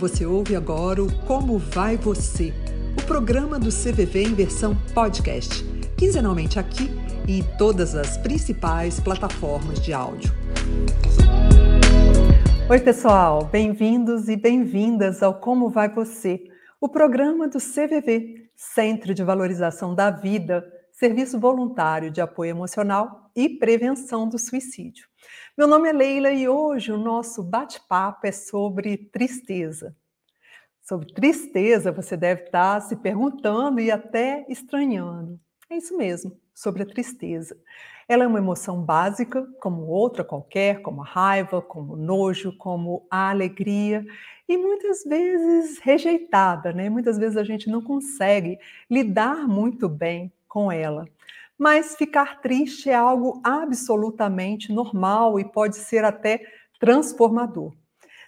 Você ouve agora o Como Vai Você, o programa do CVV em versão podcast, quinzenalmente aqui e em todas as principais plataformas de áudio. Oi, pessoal, bem-vindos e bem-vindas ao Como Vai Você, o programa do CVV, Centro de Valorização da Vida, Serviço Voluntário de Apoio Emocional e Prevenção do Suicídio. Meu nome é Leila e hoje o nosso bate-papo é sobre tristeza. Sobre tristeza, você deve estar se perguntando e até estranhando. É isso mesmo, sobre a tristeza. Ela é uma emoção básica, como outra qualquer, como a raiva, como o nojo, como a alegria, e muitas vezes rejeitada, né? Muitas vezes a gente não consegue lidar muito bem com ela. Mas ficar triste é algo absolutamente normal e pode ser até transformador.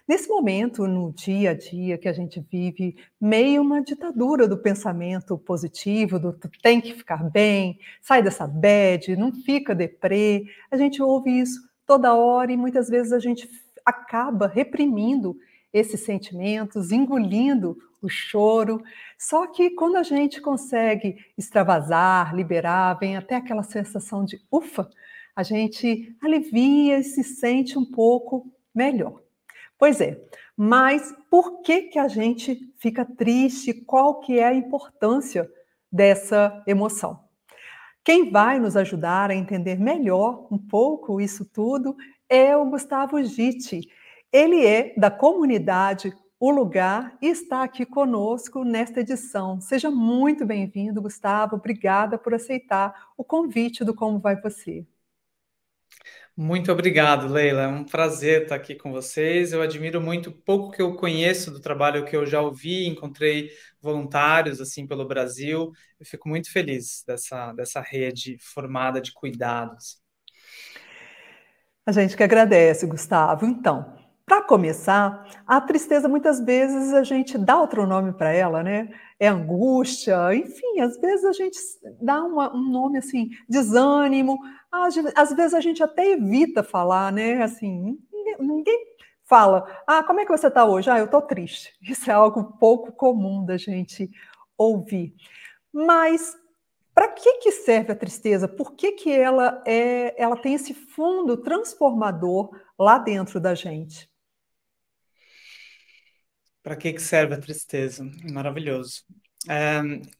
Nesse momento, no dia a dia que a gente vive, meio uma ditadura do pensamento positivo, do tem que ficar bem, sai dessa bad, não fica deprê, a gente ouve isso toda hora e muitas vezes a gente acaba reprimindo esses sentimentos, engolindo o choro. Só que quando a gente consegue extravasar, liberar, vem até aquela sensação de ufa, a gente alivia e se sente um pouco melhor. Pois é, mas por que que a gente fica triste? Qual que é a importância dessa emoção? Quem vai nos ajudar a entender melhor um pouco isso tudo é o Gustavo Gitti. Ele é da comunidade O Lugar e está aqui conosco nesta edição. Seja muito bem-vindo, Gustavo. Obrigada por aceitar o convite do Como Vai Você. Muito obrigado, Leila. É um prazer estar aqui com vocês. Eu admiro muito pouco que eu conheço do trabalho que eu já ouvi, encontrei voluntários assim pelo Brasil. Eu fico muito feliz dessa, dessa rede formada de cuidados. A gente que agradece, Gustavo. Então, para começar, a tristeza muitas vezes a gente dá outro nome para ela, né? É angústia, enfim, às vezes a gente dá uma, um nome assim, desânimo, às, às, vezes a gente até evita falar, né? Assim, ninguém, ninguém fala, ah, como é que você está hoje? Ah, eu estou triste. Isso é algo pouco comum da gente ouvir. Mas para que, que serve a tristeza? Por que, que ela, é, ela tem esse fundo transformador lá dentro da gente? Para que, que serve a tristeza? Maravilhoso.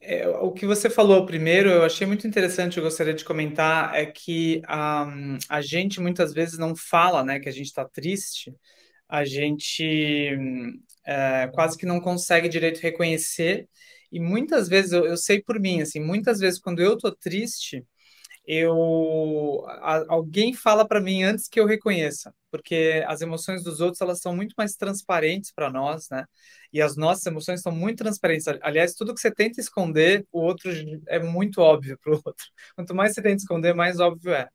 É, o que você falou primeiro, eu achei muito interessante, eu gostaria de comentar, é que um, a gente muitas vezes não fala né, que a gente está triste, a gente é, quase que não consegue direito reconhecer, e muitas vezes, eu, eu sei por mim, assim, muitas vezes quando eu estou triste, eu a, alguém fala para mim antes que eu reconheça, porque as emoções dos outros elas são muito mais transparentes para nós, né? E as nossas emoções são muito transparentes. Aliás, tudo que você tenta esconder, o outro é muito óbvio para o outro. Quanto mais você tenta esconder, mais óbvio é.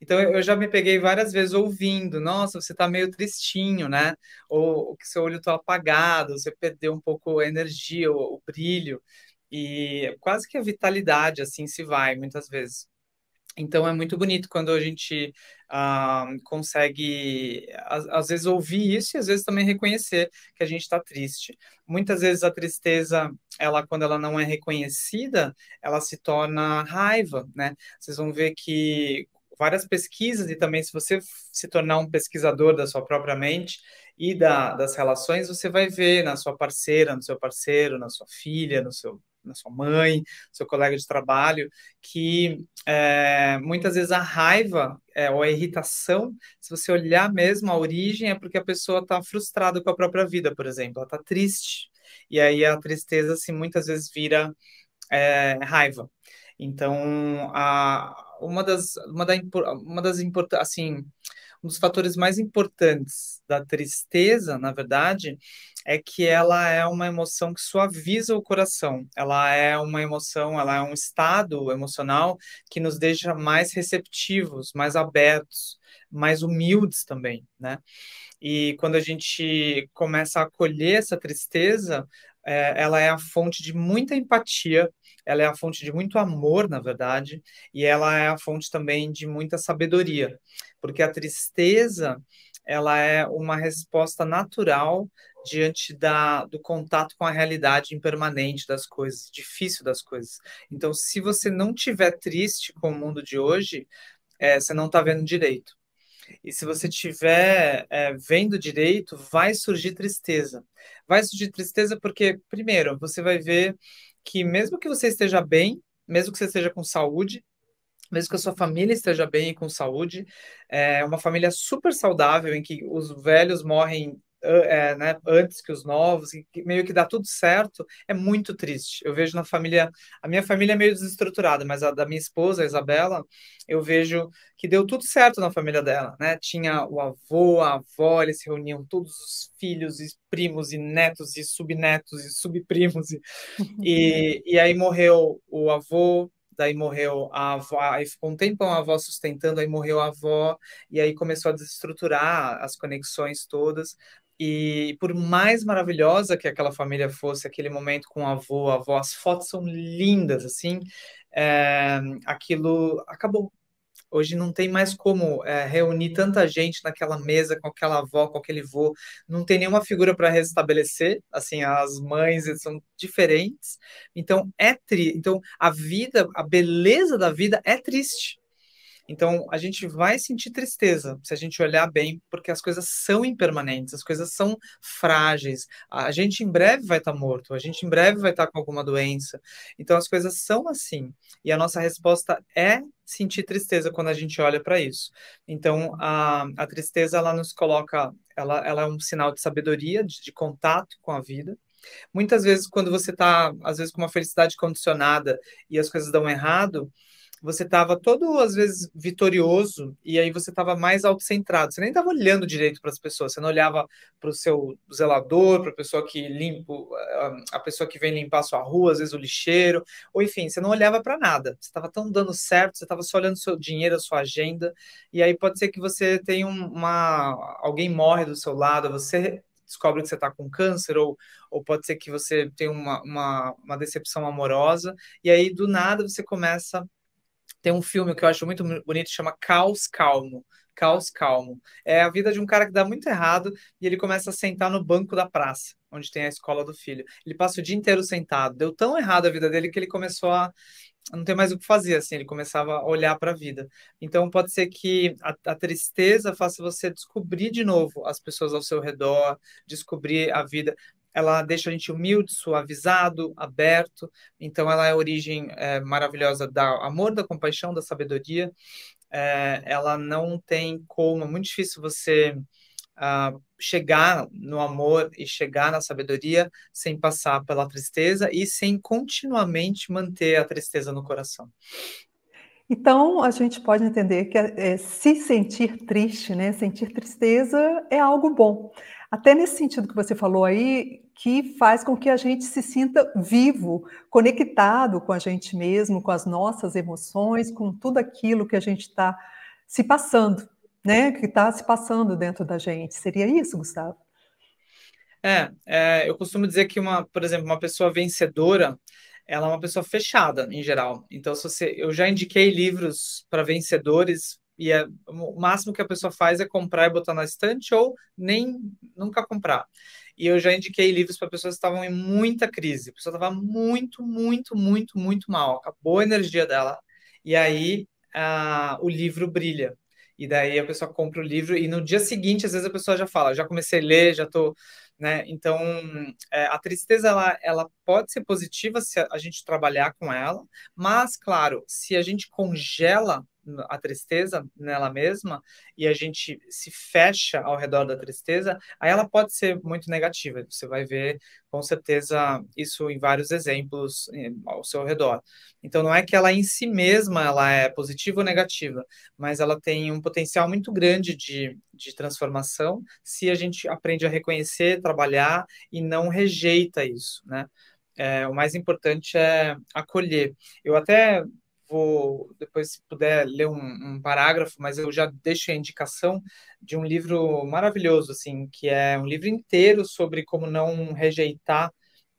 Então eu já me peguei várias vezes ouvindo, nossa, você está meio tristinho, né? Ou que seu olho está apagado, você perdeu um pouco a energia, o, o brilho e quase que a vitalidade assim se vai muitas vezes. Então é muito bonito quando a gente uh, consegue, às, às, vezes, ouvir isso e às vezes também reconhecer que a gente está triste. Muitas vezes a tristeza, ela quando ela não é reconhecida, ela se torna raiva, né? Vocês vão ver que várias pesquisas e também se você se tornar um pesquisador da sua própria mente e da, das relações, você vai ver na sua parceira, no seu parceiro, na sua filha, no seu na sua mãe, seu colega de trabalho, que é, muitas vezes a raiva é, ou a irritação, se você olhar mesmo a origem, é porque a pessoa está frustrada com a própria vida, por exemplo, ela está triste. E aí a tristeza, assim, muitas vezes vira é, raiva. Então, a, uma das, uma da, uma das assim, um dos fatores mais importantes da tristeza, na verdade, é que ela é uma emoção que suaviza o coração. Ela é uma emoção, ela é um estado emocional que nos deixa mais receptivos, mais abertos, mais humildes também, né? E quando a gente começa a acolher essa tristeza, é, ela é a fonte de muita empatia, ela é a fonte de muito amor, na verdade, e ela é a fonte também de muita sabedoria, porque a tristeza ela é uma resposta natural diante da, do contato com a realidade impermanente das coisas, difícil das coisas. Então, se você não tiver triste com o mundo de hoje, é, você não está vendo direito. E se você estiver é, vendo direito, vai surgir tristeza. Vai surgir tristeza porque, primeiro, você vai ver que mesmo que você esteja bem, mesmo que você esteja com saúde, mesmo que a sua família esteja bem e com saúde, é uma família super saudável em que os velhos morrem é, né, antes que os novos, e meio que dá tudo certo, é muito triste. Eu vejo na família, a minha família é meio desestruturada, mas a da minha esposa, a Isabela, eu vejo que deu tudo certo na família dela, né? Tinha o avô, a avó, eles se reuniam todos os filhos e primos e netos e subnetos e subprimos e, e, e aí morreu o avô, daí morreu a avó, aí ficou um tempão a avó sustentando, aí morreu a avó, e aí começou a desestruturar as conexões todas, e por mais maravilhosa que aquela família fosse, aquele momento com o avô, a avó, as fotos são lindas, assim, é, aquilo acabou. Hoje não tem mais como é, reunir tanta gente naquela mesa com aquela avó, com aquele vô. Não tem nenhuma figura para restabelecer. Assim, as mães são diferentes. Então é triste. Então a vida, a beleza da vida é triste. Então, a gente vai sentir tristeza se a gente olhar bem, porque as coisas são impermanentes, as coisas são frágeis. A gente em breve vai estar morto, a gente em breve vai estar com alguma doença. Então, as coisas são assim. E a nossa resposta é sentir tristeza quando a gente olha para isso. Então, a, a tristeza, ela nos coloca, ela, ela é um sinal de sabedoria, de, de contato com a vida. Muitas vezes, quando você está, às vezes, com uma felicidade condicionada e as coisas dão errado, você estava todo, às vezes, vitorioso, e aí você estava mais autocentrado. Você nem estava olhando direito para as pessoas, você não olhava para o seu zelador, para a pessoa que limpa, a pessoa que vem limpar a sua rua, às vezes o lixeiro, ou enfim, você não olhava para nada. Você estava tão dando certo, você estava só olhando o seu dinheiro, a sua agenda, e aí pode ser que você tenha uma. alguém morre do seu lado, você descobre que você está com câncer, ou, ou pode ser que você tenha uma, uma, uma decepção amorosa, e aí do nada você começa tem um filme que eu acho muito bonito, chama Caos Calmo. Caos Calmo. É a vida de um cara que dá muito errado e ele começa a sentar no banco da praça, onde tem a escola do filho. Ele passa o dia inteiro sentado. Deu tão errado a vida dele que ele começou a não ter mais o que fazer, assim, ele começava a olhar para a vida. Então, pode ser que a, a, tristeza faça você descobrir de novo as pessoas ao seu redor, descobrir a vida ela deixa a gente humilde, suavizado, aberto. Então, ela é a origem é, maravilhosa do amor, da compaixão, da sabedoria. É, ela não tem como, é muito difícil você uh, chegar no amor e chegar na sabedoria sem passar pela tristeza e sem continuamente manter a tristeza no coração. Então, a gente pode entender que é, se sentir triste, né, sentir tristeza é algo bom. Até nesse sentido que você falou aí, que faz com que a gente se sinta vivo, conectado com a gente mesmo, com as nossas emoções, com tudo aquilo que a gente está se passando, né? Que está se passando dentro da gente. Seria isso, Gustavo? É, é, eu costumo dizer que uma, por exemplo, uma pessoa vencedora, ela é uma pessoa fechada em geral. Então, se você, eu já indiquei livros para vencedores e é, o máximo que a pessoa faz é comprar e botar na estante ou nem nunca comprar. E eu já indiquei livros para pessoas que estavam em muita crise. A pessoa estava muito, muito, muito, muito mal. Acabou a energia dela. E aí o livro brilha. E daí a pessoa compra o livro e no dia seguinte, às vezes, a pessoa já fala, já comecei a ler, já estou... Né? Então, é, a tristeza, ela, ela pode ser positiva se a gente trabalhar com ela, mas, claro, se a gente congela a tristeza nela mesma e a gente se fecha ao redor da tristeza, aí ela pode ser muito negativa. Você vai ver com certeza isso em vários exemplos ao seu redor. Então não é que ela em si mesma ela é positiva ou negativa, mas ela tem um potencial muito grande de, de transformação se a gente aprende a reconhecer, trabalhar e não rejeita isso, né? É, o mais importante é acolher. Eu até vou depois, se puder, ler um, um, parágrafo, mas eu já deixo a indicação de um livro maravilhoso, assim, que é um livro inteiro sobre como não rejeitar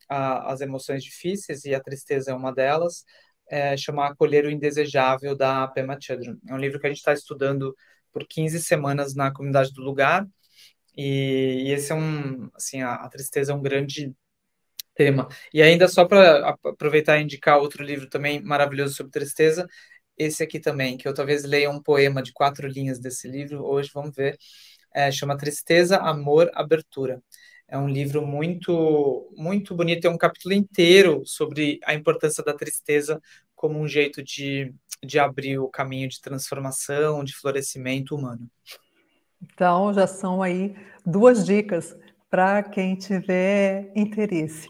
a, as emoções difíceis, e a tristeza é uma delas, é, chama Acolher o Indesejável, da Pema Chodron. É um livro que a gente está estudando por 15 semanas na comunidade do lugar. E, e esse é um, assim, a, a tristeza é um grande tema. E ainda só para aproveitar e indicar outro livro também maravilhoso sobre tristeza, esse aqui também, que eu talvez leia um poema de quatro linhas desse livro hoje, vamos ver. É, chama Tristeza, Amor, Abertura. É um livro muito, muito bonito, é um capítulo inteiro sobre a importância da tristeza como um jeito de, de abrir o caminho de transformação, de florescimento humano. Então, já são aí duas dicas para quem tiver interesse.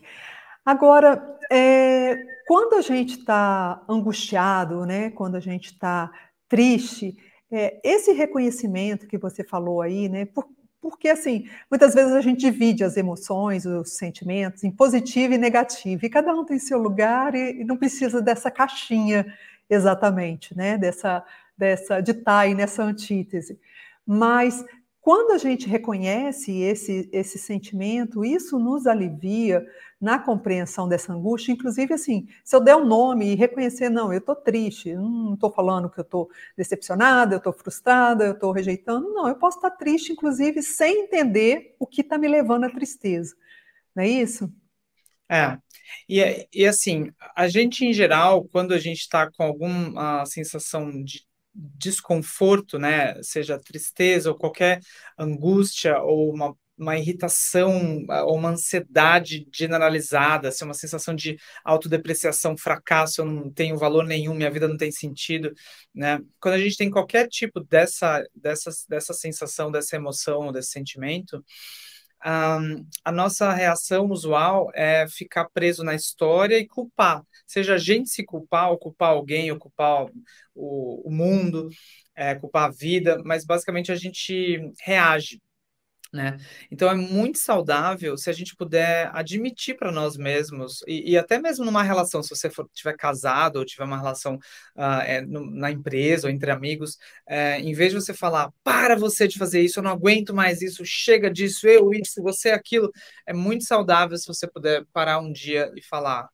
Agora, é, quando a gente está angustiado, né, quando a gente está triste, é, esse reconhecimento que você falou aí, né, por, porque assim, muitas vezes a gente divide as emoções, os sentimentos em positivo e negativo, e cada um tem seu lugar e, e não precisa dessa caixinha exatamente, né, dessa, dessa de estar aí nessa antítese. Mas quando a gente reconhece esse, esse sentimento, isso nos alivia na compreensão dessa angústia. Inclusive, assim, se eu der um nome e reconhecer, não, eu estou triste, não estou falando que eu estou decepcionada, eu estou frustrada, eu estou rejeitando, não, eu posso estar triste, inclusive, sem entender o que está me levando à tristeza. Não é isso? É. E, e assim, a gente, em geral, quando a gente está com alguma sensação de desconforto, né, seja tristeza ou qualquer angústia ou uma, uma irritação ou uma ansiedade generalizada, assim, uma sensação de autodepreciação, fracasso, eu não tenho valor nenhum, minha vida não tem sentido, né? Quando a gente tem qualquer tipo dessa, dessa, dessa sensação, dessa emoção, desse sentimento, a nossa reação usual é ficar preso na história e culpar. Seja a gente se culpar, ou culpar alguém, ou culpar o, o mundo, é, culpar a vida, mas basicamente a gente reage né? Então é muito saudável se a gente puder admitir para nós mesmos, e, e, até mesmo numa relação, se você for, tiver casado ou tiver uma relação uh, é, no, na empresa ou entre amigos, é, em vez de você falar, para você de fazer isso, eu não aguento mais isso, chega disso, eu isso, você aquilo, é muito saudável se você puder parar um dia e falar,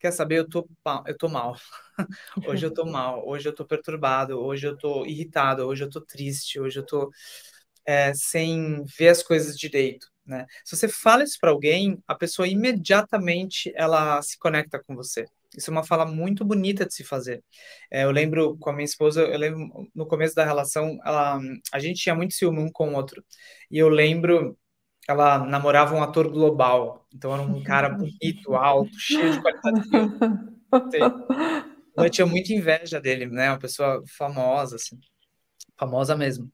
quer saber, eu tô, eu tô mal. hoje eu tô mal, hoje eu tô perturbado, hoje eu tô irritado, hoje eu tô triste, hoje eu tô é, sem ver as coisas direito. Né? Se você fala isso para alguém, a pessoa imediatamente ela se conecta com você. Isso é uma fala muito bonita de se fazer. É, eu lembro com a minha esposa, eu lembro no começo da relação, ela, a gente tinha muito ciúme um com o outro. E eu lembro, ela namorava um ator global, então era um cara bonito, alto, cheio de qualidade de vida. Eu tinha muita inveja dele, né? Uma pessoa famosa, assim, famosa mesmo.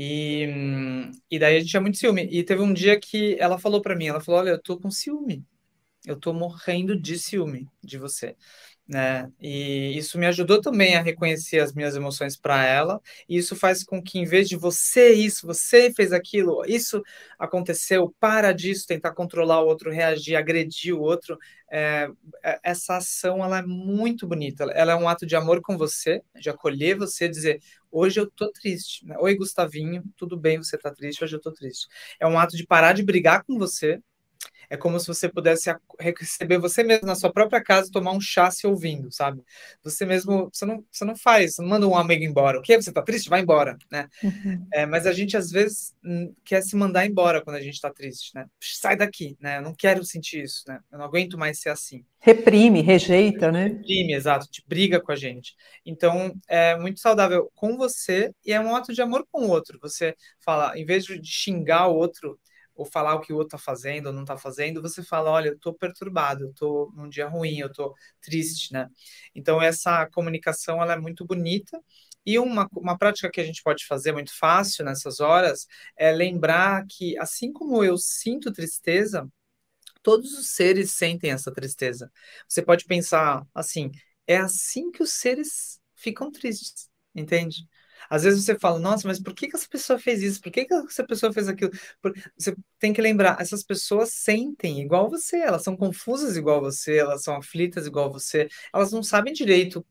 E, e daí a gente tinha muito ciúme. E teve um dia que ela falou para mim, ela falou, olha, eu tô com ciúme. Eu tô morrendo de ciúme de você né? E isso me ajudou também a reconhecer as minhas emoções para ela, e isso faz com que, em vez de você isso, você fez aquilo, isso aconteceu, para disso, tentar controlar o outro, reagir, agredir o outro, é, é essa ação ela é muito bonita, ela é um ato de amor com você, de acolher você, dizer, hoje eu tô triste, né? oi Gustavinho, tudo bem, você tá triste, hoje eu tô triste. É um ato de parar de brigar com você, é como se você pudesse receber você mesmo na sua própria casa tomar um chá se ouvindo, sabe? Você mesmo, você não, você não faz, você não manda um amigo embora. O que? Você tá triste? Vai embora, né? Uhum. É, mas a gente, às vezes, hum, quer se mandar embora quando a gente tá triste, né? Sai daqui, né? Eu não quero sentir isso, né? Eu não aguento mais ser assim. Reprime, rejeita, né? Reprime, exato, de briga com a gente. Então, é muito saudável com você e é um ato de amor com o outro. Você fala, em vez de xingar o outro, ou falar o que o outro está fazendo ou não está fazendo, você fala, olha, eu estou perturbado, eu estou num dia ruim, eu estou triste, né? Então, essa comunicação, ela é muito bonita, e uma, uma prática que a gente pode fazer muito fácil nessas horas é lembrar que, assim como eu sinto tristeza, todos os seres sentem essa tristeza. Você pode pensar assim, é assim que os seres ficam tristes, entende? Às vezes você fala, nossa, mas por que, que essa pessoa fez isso? Por que, que essa pessoa fez aquilo? Você tem que lembrar, essas pessoas sentem igual você, elas são confusas igual você, elas são aflitas igual você, elas não sabem direito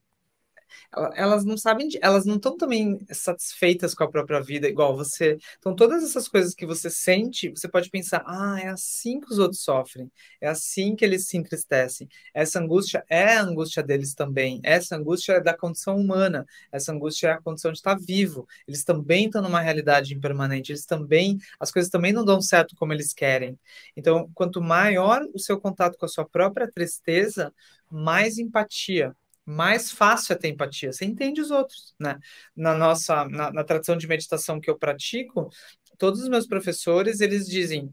elas não sabem, elas não estão também satisfeitas com a própria vida, igual você. Então, todas essas coisas que você sente, você pode pensar, ah, é assim que os outros sofrem, é assim que eles se entristecem. Essa angústia é a angústia deles também. Essa angústia é da condição humana, essa angústia é a condição de estar vivo. Eles também estão numa realidade impermanente, eles também, as coisas também não dão certo como eles querem. Então, quanto maior o seu contato com a sua própria tristeza, mais empatia mais fácil é ter empatia. Você entende os outros, né? Na nossa, na, na tradição de meditação que eu pratico, todos os meus professores, eles dizem,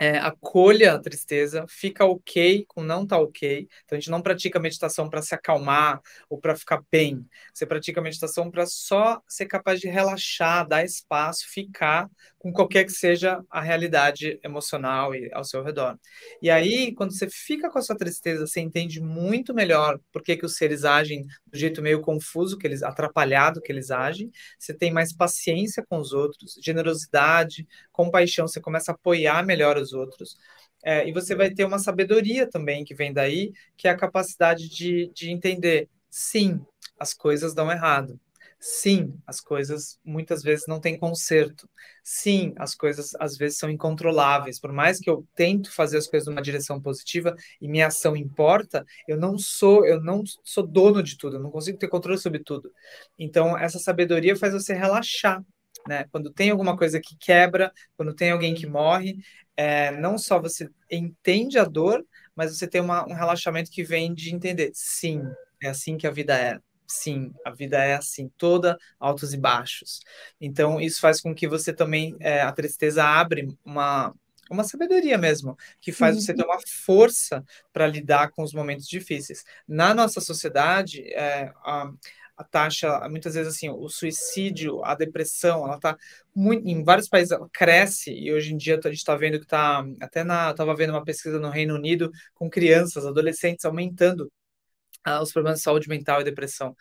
é, acolha a tristeza, fica ok com não tá ok. Então a gente não pratica meditação para se acalmar ou para ficar bem. Você pratica meditação para só ser capaz de relaxar, dar espaço, ficar com qualquer que seja a realidade emocional e ao seu redor. E aí, quando você fica com a sua tristeza, você entende muito melhor por que, que os seres agem do jeito meio confuso que eles atrapalhado que eles agem. Você tem mais paciência com os outros, generosidade, compaixão, você começa a apoiar melhor os outros. É, e você vai ter uma sabedoria também que vem daí, que é a capacidade de, de entender, sim, as coisas dão errado. Sim, as coisas muitas vezes não têm conserto. Sim, as coisas às vezes são incontroláveis. Por mais que eu tento fazer as coisas numa direção positiva e minha ação importa, eu não sou, eu não sou dono de tudo, eu não consigo ter controle sobre tudo. Então, essa sabedoria faz você relaxar, né? Quando tem alguma coisa que quebra, quando tem alguém que morre, é, não só você entende a dor, mas você tem uma, um relaxamento que vem de entender, sim, é assim que a vida é. Sim, a vida é assim, toda altos e baixos. Então, isso faz com que você também, é, a tristeza abre uma, uma sabedoria mesmo, que faz você ter uma força para lidar com os momentos difíceis. Na nossa sociedade, é, a, a taxa, muitas vezes assim, o suicídio, a depressão, ela está muito em vários países ela cresce e hoje em dia a gente está vendo que está até na estava vendo uma pesquisa no Reino Unido com crianças, adolescentes aumentando ah, os problemas de saúde mental e depressão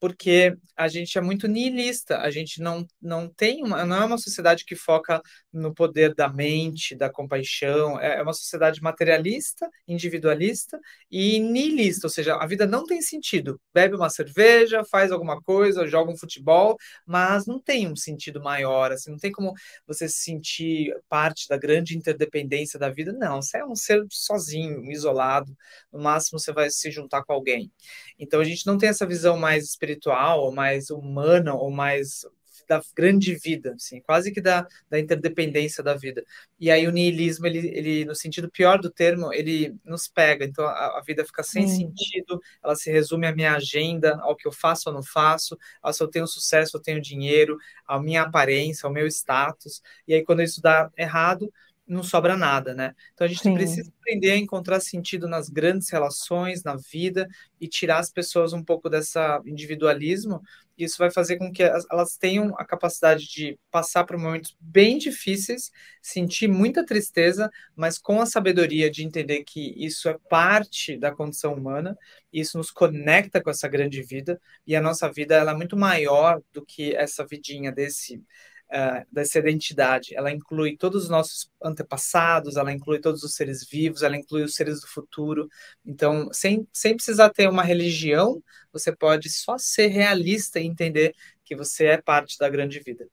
porque a gente é muito nihilista, a gente não, não tem uma, não é uma sociedade que foca no poder da mente, da compaixão, é, é uma sociedade materialista, individualista e nihilista, ou seja, a vida não tem sentido. Bebe uma cerveja, faz alguma coisa, joga um futebol, mas não tem um sentido maior, assim, não tem como você se sentir parte da grande interdependência da vida, não, você é um ser sozinho, isolado, no máximo você vai se juntar com alguém. Então a gente não tem essa visão mais espiritual, ou mais humana, ou mais da grande vida, assim, quase que da, da interdependência da vida. E aí o niilismo, ele, ele, no sentido pior do termo, ele nos pega. Então a, a vida fica sem hum. sentido, ela se resume à minha agenda, ao que eu faço ou não faço, ao se eu tenho sucesso, eu tenho dinheiro, à minha aparência, ao meu status. E aí quando isso dá errado, não sobra nada, né? Então a gente Sim. precisa aprender a encontrar sentido nas grandes relações, na vida e tirar as pessoas um pouco dessa individualismo. Isso vai fazer com que elas tenham a capacidade de passar por momentos bem difíceis, sentir muita tristeza, mas com a sabedoria de entender que isso é parte da condição humana, isso nos conecta com essa grande vida e a nossa vida ela é muito maior do que essa vidinha desse uh, dessa identidade. Ela inclui todos os nossos antepassados, ela inclui todos os seres vivos, ela inclui os seres do futuro. Então, sem, sem precisar ter uma religião, você pode só ser realista e entender que você é parte da grande vida.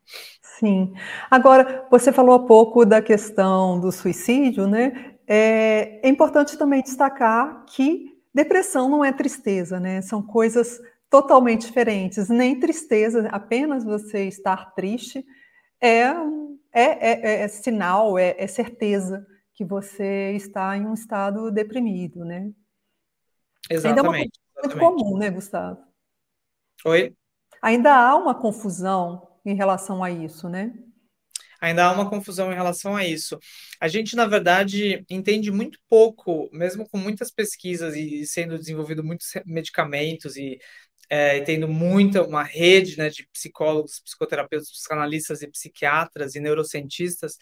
Sim. Agora, você falou há pouco da questão do suicídio, né? É, é importante também destacar que depressão não é tristeza, né? São coisas totalmente diferentes. Nem tristeza, apenas você estar triste, é, é, é, é sinal, é, é, certeza que você está em um estado deprimido, né? Exatamente. Ainda é uma coisa muito comum, né, Gustavo? Oi? Ainda há uma confusão em relação a isso, né? Ainda há uma confusão em relação a isso. A gente, na verdade, entende muito pouco, mesmo com muitas pesquisas e sendo desenvolvido muitos medicamentos e é, tendo muita uma rede né, de psicólogos, psicoterapeutas, psicanalistas e psiquiatras e neurocientistas,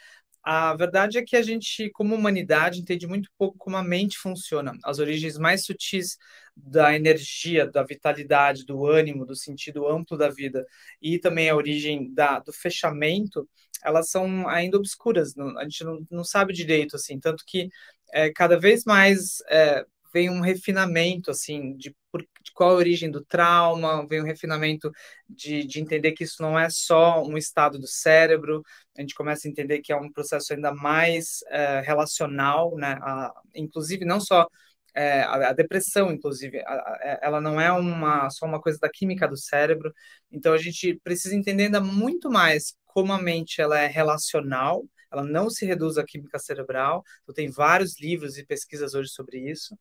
a verdade é que a gente, como humanidade, entende muito pouco como a mente funciona, as origens mais sutis da energia, da vitalidade, do ânimo, do sentido amplo da vida, e também a origem da, do fechamento, elas são ainda obscuras, não, a gente não, não sabe direito, assim, tanto que é, cada vez mais é, vem um refinamento, assim, de, de qual a origem do trauma, vem um refinamento de, de entender que isso não é só um estado do cérebro, a gente começa a entender que é um processo ainda mais é, relacional, né? A, inclusive, não só é, a, a, depressão, inclusive, a, a, ela não é uma, só uma coisa da química do cérebro, então a gente precisa entender ainda muito mais como a mente ela é relacional, ela não se reduz à química cerebral, então tem vários livros e pesquisas hoje sobre isso,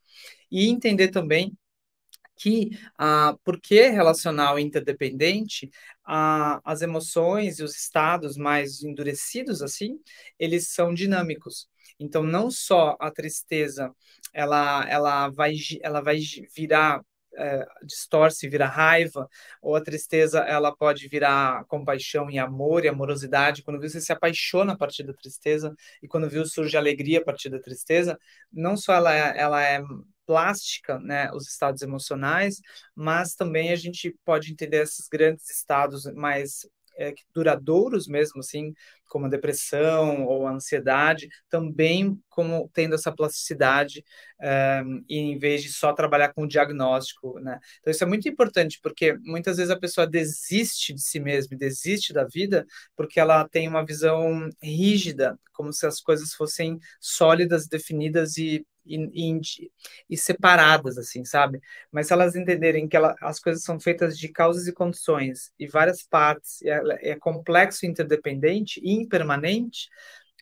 e entender também que ah, porque relacional interdependente, ah, as emoções e os estados mais endurecidos assim, eles são dinâmicos. Então, não só a tristeza, ela, ela, vai, ela vai virar é, distorce, vira raiva, ou a tristeza ela pode virar compaixão e amor e amorosidade. Quando você se apaixona a partir da tristeza e quando viu surge alegria a partir da tristeza, não só ela é, ela é plástica, né, os estados emocionais, mas também a gente pode entender esses grandes estados mais é, duradouros mesmo, assim, como a depressão ou a ansiedade, também como tendo essa plasticidade é, e em vez de só trabalhar com o diagnóstico, né? Então isso é muito importante porque muitas vezes a pessoa desiste de si mesma, desiste da vida porque ela tem uma visão rígida, como se as coisas fossem sólidas, definidas e e, e, e, separadas, assim, sabe? Mas se elas entenderem que ela, as coisas são feitas de causas e condições e várias partes, é, é complexo, interdependente e impermanente,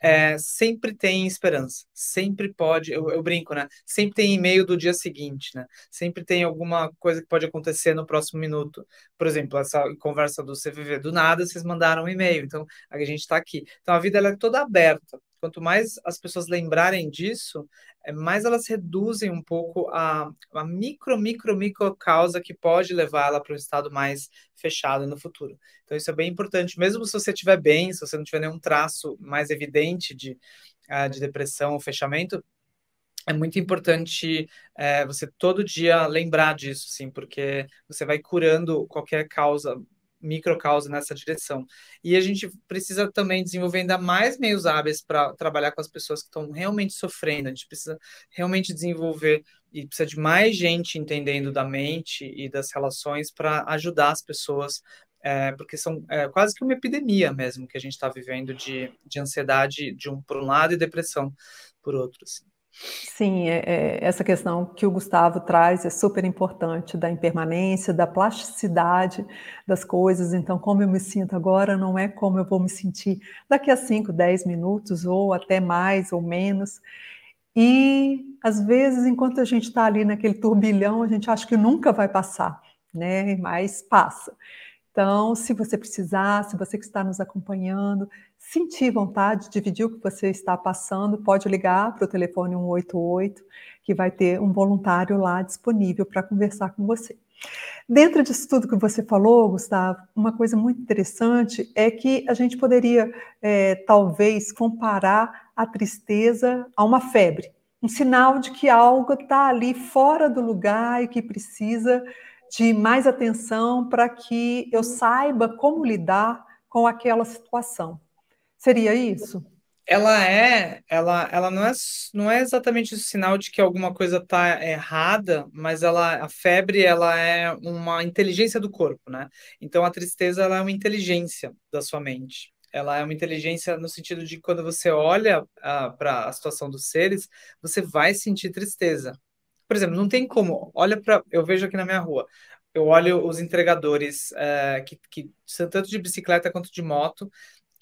é, sempre tem esperança, sempre pode, eu, eu, brinco, né? Sempre tem e-mail do dia seguinte, né? Sempre tem alguma coisa que pode acontecer no próximo minuto. Por exemplo, essa conversa do CVV, do nada vocês mandaram um e-mail, então a gente está aqui. Então a vida ela é toda aberta. Quanto mais as pessoas lembrarem disso, é, mais elas reduzem um pouco a, a micro, micro, micro causa que pode levar ela para um estado mais fechado no futuro. Então, isso é bem importante, mesmo se você estiver bem, se você não tiver nenhum traço mais evidente de, uh, de depressão ou fechamento, é muito importante é, você todo dia lembrar disso, sim, porque você vai curando qualquer causa microcausa nessa direção. E a gente precisa também desenvolver ainda mais meios hábeis para trabalhar com as pessoas que estão realmente sofrendo. A gente precisa realmente desenvolver e precisa de mais gente entendendo da mente e das relações para ajudar as pessoas, é, porque são é, quase que uma epidemia mesmo que a gente está vivendo de, de ansiedade de um por um lado e depressão por outro. Assim. Sim, é, é, essa questão que o Gustavo traz é super importante, da impermanência, da plasticidade das coisas. Então, como eu me sinto agora não é como eu vou me sentir daqui a 5, 10 minutos, ou até mais ou menos. E, às vezes, enquanto a gente está ali naquele turbilhão, a gente acha que nunca vai passar, né? Mas passa. Então, se você precisar, se você que está nos acompanhando, sentir vontade de dividir o que você está passando, pode ligar para o telefone 188, que vai ter um voluntário lá disponível para conversar com você. Dentro disso tudo que você falou, Gustavo, uma coisa muito interessante é que a gente poderia, é, talvez, comparar a tristeza a uma febre, um sinal de que algo está ali fora do lugar e que precisa de mais atenção para que eu saiba como lidar com aquela situação. Seria isso? Ela é, ela, ela não é, não é exatamente o sinal de que alguma coisa está errada, mas ela, a febre, ela é uma inteligência do corpo, né? Então a tristeza, ela é uma inteligência da sua mente. Ela é uma inteligência no sentido de quando você olha ah, para a situação dos seres, você vai sentir tristeza. Por exemplo, não tem como. Olha para. Eu vejo aqui na minha rua. Eu olho os entregadores uh, que, que são tanto de bicicleta quanto de moto,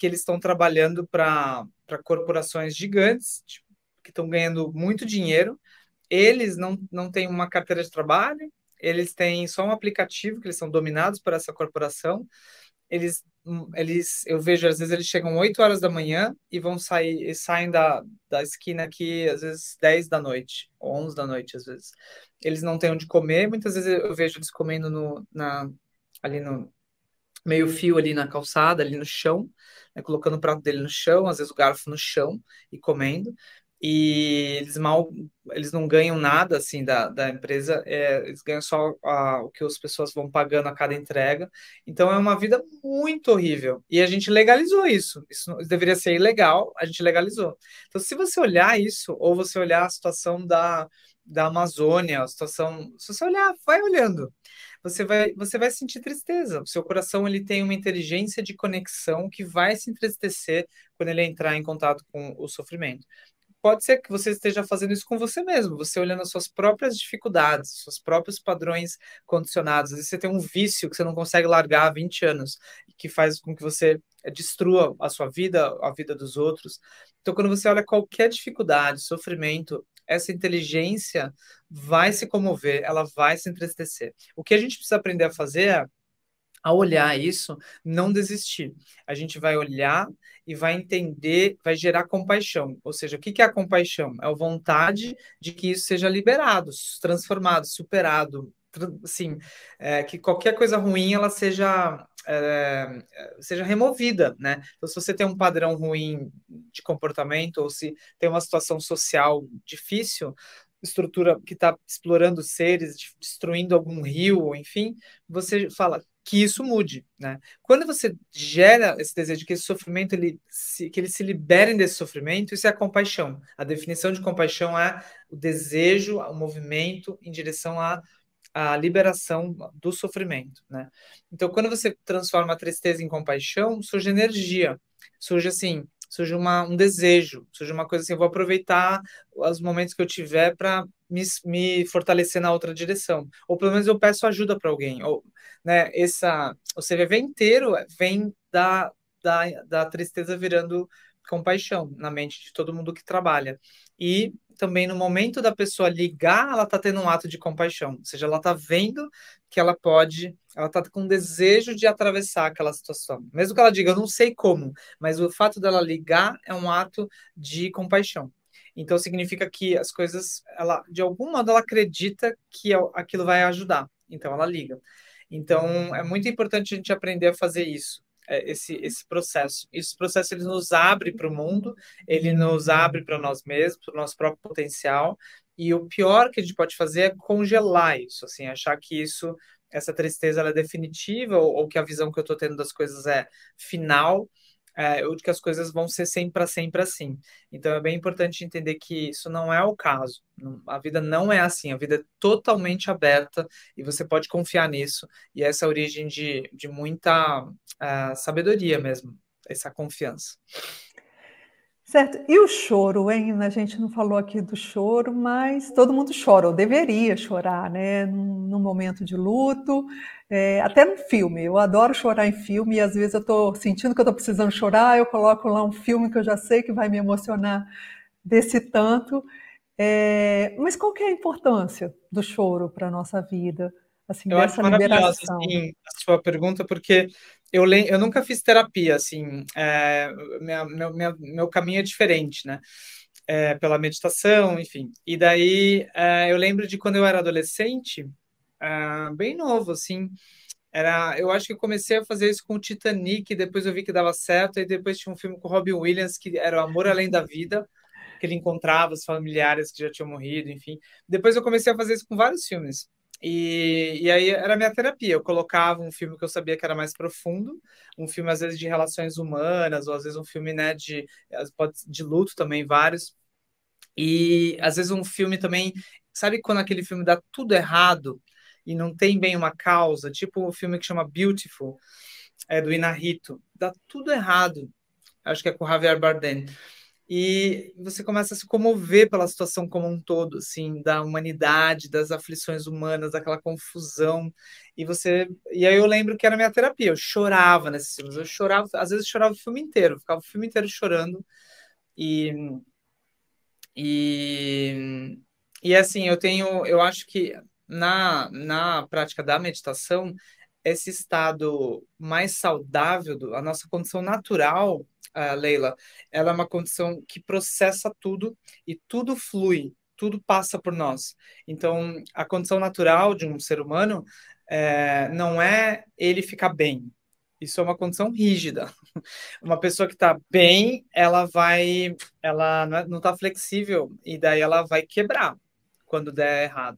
que eles estão trabalhando para corporações gigantes, tipo, que estão ganhando muito dinheiro. Eles não, não têm uma carteira de trabalho, eles têm só um aplicativo, que eles são dominados por essa corporação. Eles eles, eu vejo, às vezes eles chegam 8 horas da manhã e vão sair, e saem da, da esquina aqui, às vezes 10 da noite, 11 da noite, às vezes. Eles não têm onde comer, muitas vezes eu vejo eles comendo no, na, ali no meio fio ali na calçada, ali no chão, né, colocando o prato dele no chão, às vezes o garfo no chão e comendo. e eles mal eles não ganham nada assim da, da empresa, é, eles ganham só a, o que as pessoas vão pagando a cada entrega. Então é uma vida muito horrível. E a gente legalizou isso. Isso deveria ser ilegal, a gente legalizou. Então, se você olhar isso, ou você olhar a situação da, da Amazônia, a situação. Se você olhar, vai olhando. Você vai, você vai sentir tristeza. O seu coração ele tem uma inteligência de conexão que vai se entristecer quando ele entrar em contato com o sofrimento pode ser que você esteja fazendo isso com você mesmo, você olhando as suas próprias dificuldades, seus próprios padrões condicionados. Às vezes você tem um vício que você não consegue largar há 20 anos, que faz com que você destrua a sua vida, a vida dos outros. Então, quando você olha qualquer dificuldade, sofrimento, essa inteligência vai se comover, ela vai se entristecer. O que a gente precisa aprender a fazer é a olhar isso, não desistir. A gente vai olhar e vai entender, vai gerar compaixão. Ou seja, o que é a compaixão? É a vontade de que isso seja liberado, transformado, superado, assim, é, que qualquer coisa ruim ela seja é, seja removida, né? Então, se você tem um padrão ruim de comportamento ou se tem uma situação social difícil, estrutura que está explorando seres, destruindo algum rio, enfim, você fala, que isso mude, né? Quando você gera esse desejo que esse sofrimento ele se, que eles se liberem desse sofrimento, isso é a compaixão. A definição de compaixão é o desejo, o movimento em direção à, à liberação do sofrimento, né? Então, quando você transforma a tristeza em compaixão, surge energia, surge assim, surge uma, um desejo, surge uma coisa assim, eu vou aproveitar os momentos que eu tiver para me, me fortalecer na outra direção, ou pelo menos eu peço ajuda para alguém, ou né, essa, o CVV inteiro vem da, da, da tristeza virando compaixão na mente de todo mundo que trabalha. E também no momento da pessoa ligar, ela está tendo um ato de compaixão, ou seja, ela está vendo que ela pode, ela está com desejo de atravessar aquela situação. Mesmo que ela diga, eu não sei como, mas o fato dela ligar é um ato de compaixão. Então significa que as coisas, ela de algum modo ela acredita que aquilo vai ajudar. Então ela liga. Então, é muito importante a gente aprender a fazer isso, esse, esse processo. Esse processo ele nos abre para o mundo, ele nos abre para nós mesmos, para o nosso próprio potencial. E o pior que a gente pode fazer é congelar isso, assim, achar que isso, essa tristeza é definitiva ou, ou que a visão que eu estou tendo das coisas é final é, ou de que as coisas vão ser sempre para sempre assim. Então é bem importante entender que isso não é o caso. A vida não é assim, a vida é totalmente aberta e você pode confiar nisso. E essa é a origem de, de muita uh, sabedoria mesmo, essa confiança. Certo. E o choro, hein? A gente não falou aqui do choro, mas todo mundo chora, ou deveria chorar, né? Num, momento de luto, é, até no filme. Eu adoro chorar em filme e às vezes eu estou sentindo que eu estou precisando chorar, eu coloco lá um filme que eu já sei que vai me emocionar desse tanto. É, mas qual que é a importância do choro para a nossa vida? Assim, eu acho maravilhosa assim, a sua pergunta, porque eu, le... eu nunca fiz terapia, assim, é, minha, meu, minha, meu caminho é diferente, né? É, pela meditação, enfim. E daí é, eu lembro de quando eu era adolescente, é, bem novo, assim. Era, eu acho que eu comecei a fazer isso com o Titanic, depois eu vi que dava certo, e depois tinha um filme com o Robin Williams, que era o Amor Além da Vida, que ele encontrava os familiares que já tinham morrido, enfim. Depois eu comecei a fazer isso com vários filmes. E, e aí era minha terapia. Eu colocava um filme que eu sabia que era mais profundo, um filme às vezes de relações humanas, ou às vezes um filme né, de, de luto também, vários. E às vezes um filme também, sabe quando aquele filme dá tudo errado e não tem bem uma causa, tipo o filme que chama Beautiful, é do Inarito, dá tudo errado. Acho que é com Javier Bardem e você começa a se comover pela situação como um todo, assim, da humanidade, das aflições humanas, daquela confusão. E você, e aí eu lembro que era minha terapia. Eu chorava nesses filmes. Eu chorava, às vezes chorava o filme inteiro, ficava o filme inteiro chorando. E e e assim, eu tenho, eu acho que na na prática da meditação, esse estado mais saudável, do, a nossa condição natural uh, Leila, ela é uma condição que processa tudo e tudo flui, tudo passa por nós. Então, a condição natural de um ser humano é, não é ele ficar bem, Isso é uma condição rígida. Uma pessoa que está bem, ela vai, ela não está é, flexível e daí ela vai quebrar quando der errado.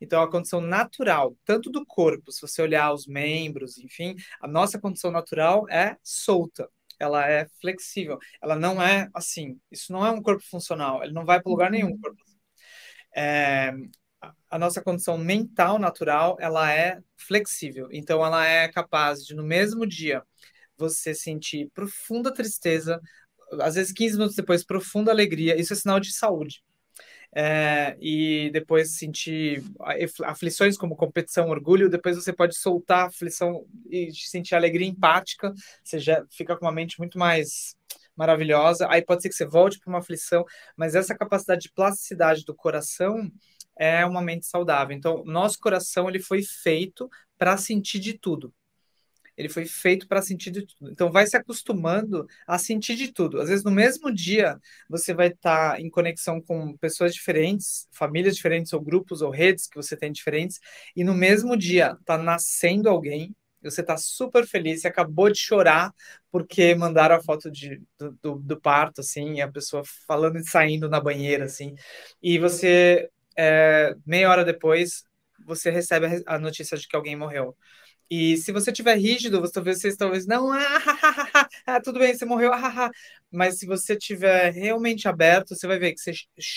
Então, a condição natural, tanto do corpo, se você olhar os membros, enfim, a nossa condição natural é solta, ela é flexível, ela não é assim. Isso não é um corpo funcional, ele não vai para lugar nenhum. Corpo. É, a nossa condição mental natural, ela é flexível. Então, ela é capaz de, no mesmo dia, você sentir profunda tristeza, às vezes 15 minutos depois, profunda alegria. Isso é sinal de saúde é, e depois sentir aflições como competição, orgulho, depois você pode soltar a aflição e sentir alegria empática, você já fica com uma mente muito mais maravilhosa, aí pode ser que você volte para uma aflição, mas essa capacidade de plasticidade do coração é uma mente saudável. Então, nosso coração ele foi feito para sentir de tudo ele foi feito para sentir de tudo. Então, vai se acostumando a sentir de tudo. Às vezes, no mesmo dia, você vai estar tá em conexão com pessoas diferentes, famílias diferentes, ou grupos, ou redes que você tem diferentes, e no mesmo dia está nascendo alguém, você está super feliz, você acabou de chorar porque mandaram a foto de, do, do, do parto, assim, e a pessoa falando e saindo na banheira, assim, e você, é, meia hora depois, você recebe a notícia de que alguém morreu. E se você tiver rígido, você talvez vocês talvez não, ah, ah, ah, tudo bem, você morreu, ah, mas se você tiver realmente aberto, você vai ver que você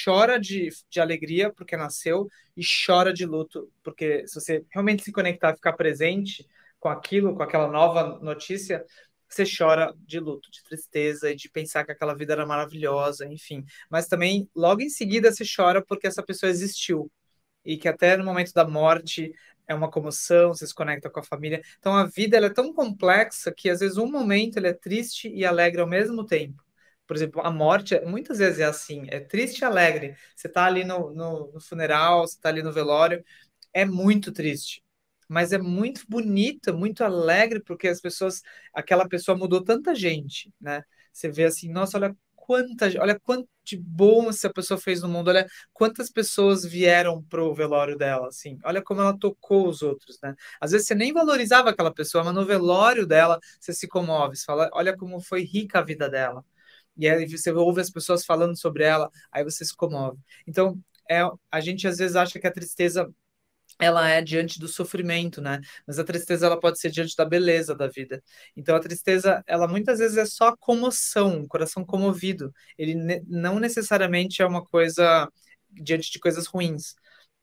chora de, de alegria porque nasceu e chora de luto porque se você realmente se conectar, ficar presente com aquilo, com aquela nova notícia, você chora de luto, de tristeza e de pensar que aquela vida era maravilhosa, enfim. Mas também logo em seguida você chora porque essa pessoa existiu e que até no momento da morte é uma comoção, você se conecta com a família. Então a vida é tão complexa que às vezes um momento ele é triste e alegre ao mesmo tempo. Por exemplo, a morte muitas vezes é assim, é triste e alegre. Você está ali no, no, no funeral, você está ali no velório, é muito triste mas é muito bonita, muito alegre, porque as pessoas, aquela pessoa mudou tanta gente, né? Você vê assim, nossa, olha quanta, olha quanto de bom essa pessoa fez no mundo, olha quantas pessoas vieram pro velório dela, assim, olha como ela tocou os outros, né? Às vezes você nem valorizava aquela pessoa, mas no velório dela você se comove, você fala, olha como foi rica a vida dela. E aí você ouve as pessoas falando sobre ela, aí você se comove. Então, é, a gente às vezes acha que a tristeza ela é diante do sofrimento, né? Mas a tristeza ela pode ser diante da beleza da vida. Então a tristeza, ela muitas vezes é só comoção, um coração comovido. Ele ne não necessariamente é uma coisa diante de coisas ruins,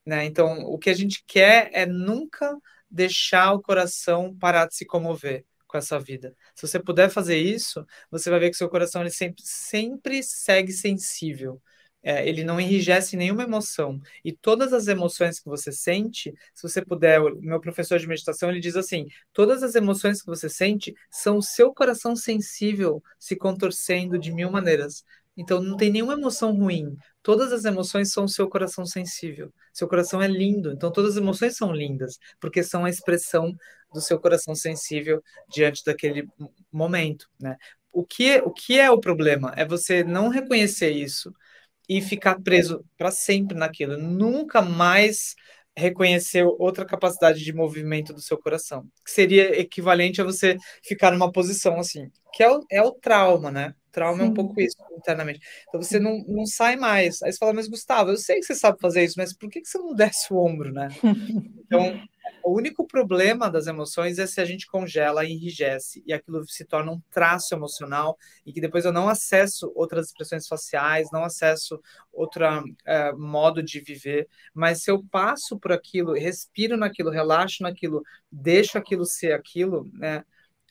né? Então o que a gente quer é nunca deixar o coração parar de se comover com essa vida. Se você puder fazer isso, você vai ver que seu coração ele sempre sempre segue sensível é, ele não enrijece nenhuma emoção. E todas as emoções que você sente, se você puder, meu professor de meditação, ele diz assim: todas as emoções que você sente são o seu coração sensível se contorcendo de mil maneiras. Então não tem nenhuma emoção ruim. Todas as emoções são o seu coração sensível. Seu coração é lindo, então todas as emoções são lindas, porque são a expressão do seu coração sensível diante daquele momento, né? O que, o que é o problema? É você não reconhecer isso, e ficar preso para sempre naquilo, nunca mais reconhecer outra capacidade de movimento do seu coração, que seria equivalente a você ficar numa posição assim, que é o, é o trauma, né? Trauma Sim. é um pouco isso internamente. Então você não, não sai mais. Aí você fala, mas Gustavo, eu sei que você sabe fazer isso, mas por que, que você não desce o ombro, né? Então o único problema das emoções é se a gente congela e enrijece e aquilo se torna um traço emocional e que depois eu não acesso outras expressões faciais, não acesso outro é, modo de viver. Mas se eu passo por aquilo, respiro naquilo, relaxo naquilo, deixo aquilo ser aquilo, né?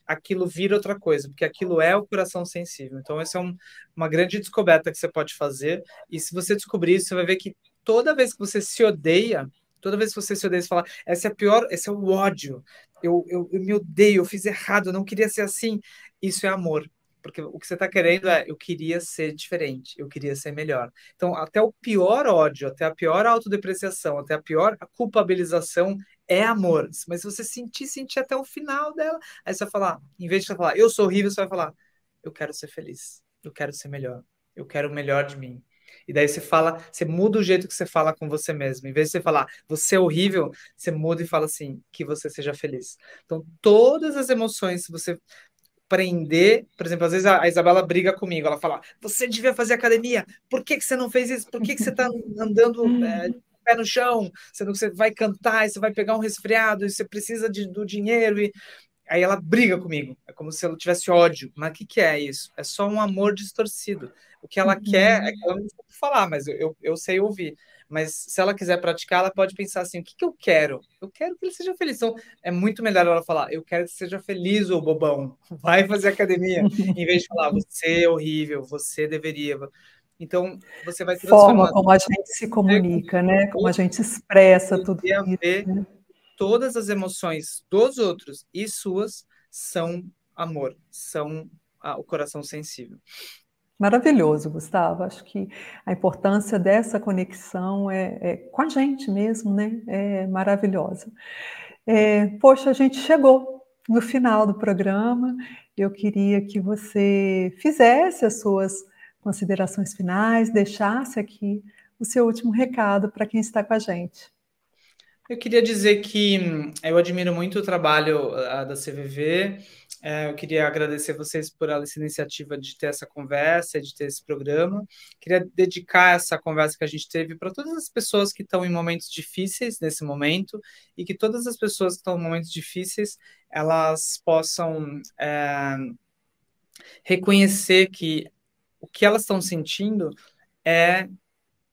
Aquilo vira outra coisa, porque aquilo é o coração sensível. Então, essa é um, uma grande descoberta que você pode fazer. E se você descobrir isso, você vai ver que toda vez que você se odeia, Toda vez que você se odeia, você fala, essa é a pior, esse é o ódio. Eu, eu, eu me odeio, eu fiz errado, eu não queria ser assim. Isso é amor. Porque o que você está querendo é, eu queria ser diferente, eu queria ser melhor. Então, até o pior ódio, até a pior autodepreciação, até a pior culpabilização é amor. Mas se você sentir, sentir até o final dela, aí você vai falar, em vez de você falar, eu sou horrível, você vai falar, eu quero ser feliz, eu quero ser melhor, eu quero o melhor de mim. E daí você fala, você muda o jeito que você fala com você mesmo. Em vez de você falar, você é horrível, você muda e fala assim, que você seja feliz. Então, todas as emoções, se você prender, por exemplo, às vezes a Isabela briga comigo, ela fala, você devia fazer academia, por que, que você não fez isso? Por que, que você está andando é, pé no chão? Você, não, você vai cantar, você vai pegar um resfriado, e você precisa de, do dinheiro, e aí ela briga comigo, é como se ela tivesse ódio. Mas o que, que é isso? É só um amor distorcido. O que ela uhum. quer é que ela não sabe falar, mas eu, eu, eu, sei ouvir. Mas se ela quiser praticar, ela pode pensar assim: o que, que eu quero? Eu quero que ele seja feliz. Então, é muito melhor ela falar: eu quero que seja feliz, ô bobão. Vai fazer academia. em vez de falar: você é horrível, você deveria. Então, você vai transformar. Forma como a gente se comunica, né? Como a gente expressa tudo isso. Ver né? Todas as emoções dos outros e suas são amor, são ah, o coração sensível. Maravilhoso, Gustavo. Acho que a importância dessa conexão é, é com a gente mesmo, né? É maravilhosa. É, poxa, a gente chegou no final do programa. Eu queria que você fizesse as suas considerações finais, deixasse aqui o seu último recado para quem está com a gente. Eu queria dizer que hum, eu admiro muito o trabalho da CVV é, eu queria agradecer vocês por essa iniciativa de ter essa conversa, de ter esse programa. Queria dedicar essa conversa que a gente teve para todas as pessoas que estão em momentos difíceis nesse momento e que todas as pessoas que estão em momentos difíceis elas possam é, reconhecer que o que elas estão sentindo é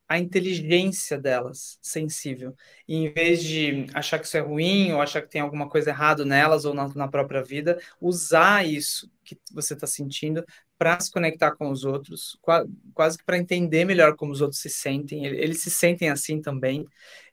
a inteligência delas sensível. E em vez de achar que isso é ruim, ou achar que tem alguma coisa errada nelas ou na, na própria vida, usar isso que você está sentindo para se conectar com os outros, quase que para entender melhor como os outros se sentem, eles se sentem assim também,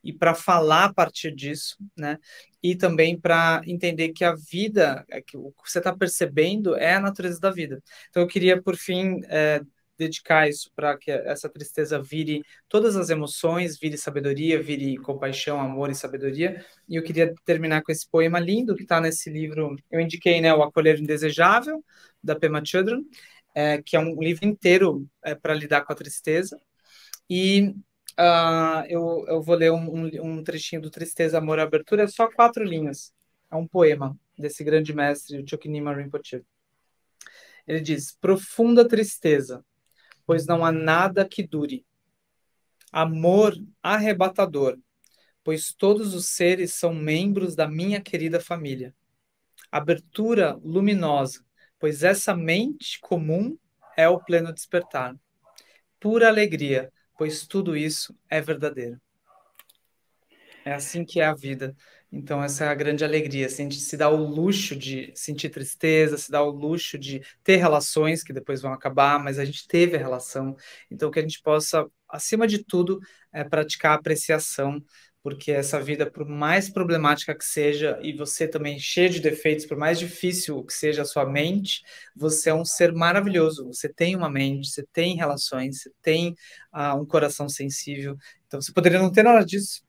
e para falar a partir disso, né? E também para entender que a vida, é que o que você está percebendo é a natureza da vida. Então, eu queria, por fim, é, dedicar isso para que essa tristeza vire todas as emoções, vire sabedoria, vire compaixão, amor e sabedoria. E eu queria terminar com esse poema lindo que está nesse livro. Eu indiquei, né, o Acolher Indesejável da Pema Chodron, é, que é um livro inteiro é, para lidar com a tristeza. E uh, eu, eu vou ler um, um, trechinho do Tristeza, Amor e Abertura, é só quatro linhas. É um poema desse grande mestre, o Chokinima Rinpoche. Ele diz: Profunda tristeza, pois não há nada que dure. Amor arrebatador, pois todos os seres são membros da minha querida família. Abertura luminosa, pois essa mente comum é o pleno despertar. Pura alegria, pois tudo isso é verdadeiro. É assim que é a vida. Então, essa é a grande alegria. Assim, a gente se dá o luxo de sentir tristeza, se dá o luxo de ter relações que depois vão acabar, mas a gente teve a relação. Então, que a gente possa, acima de tudo, é, praticar apreciação, porque essa vida, por mais problemática que seja, e você também cheio de defeitos, por mais difícil que seja a sua mente, você é um ser maravilhoso. Você tem uma mente, você tem relações, você tem uh, um coração sensível. Então, você poderia não ter nada disso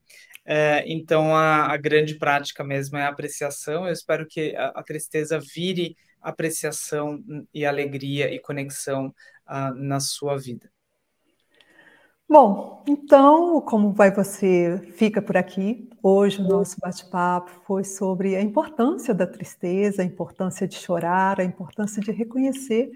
é, então, a, a, grande prática mesmo é a apreciação. Eu espero que a, a tristeza vire apreciação e alegria e conexão uh, na sua vida. Bom, então, como vai você fica por aqui. Hoje o nosso bate-papo foi sobre a importância da tristeza, a importância de chorar, a importância de reconhecer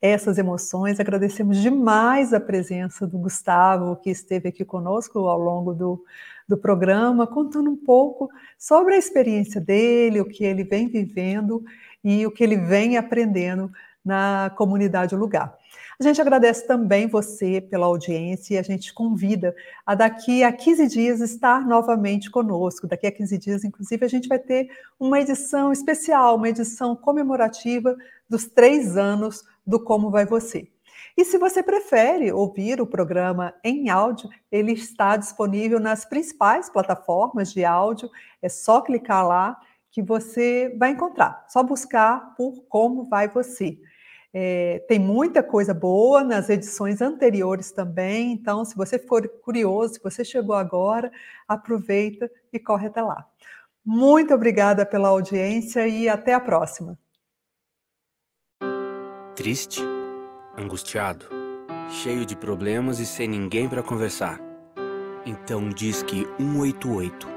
essas emoções. Agradecemos demais a presença do Gustavo, que esteve aqui conosco ao longo do, do programa, contando um pouco sobre a experiência dele, o que ele vem vivendo e o que ele vem aprendendo na comunidade Lugar. A gente agradece também você pela audiência e a gente convida a daqui a 15 dias estar novamente conosco. Daqui a 15 dias, inclusive, a gente vai ter uma edição especial, uma edição comemorativa dos três anos do Como Vai Você. E se você prefere ouvir o programa em áudio, ele está disponível nas principais plataformas de áudio. É só clicar lá que você vai encontrar. Só buscar por Como Vai Você. É, tem muita coisa boa nas edições anteriores também. Então, se você for curioso, se você chegou agora, aproveita e corre até lá. Muito obrigada pela audiência e até a próxima. Triste? angustiado, cheio de problemas e sem ninguém para conversar. Então diz que 188.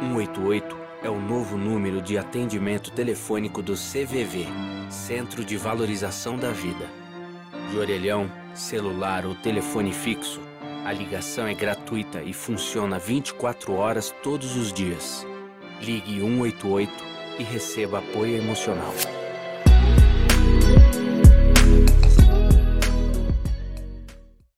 188 é o novo número de atendimento telefônico do CVV, Centro de Valorização da Vida. De orelhão, celular ou telefone fixo, a ligação é gratuita e funciona 24 horas todos os dias. Ligue 188 e receba apoio emocional.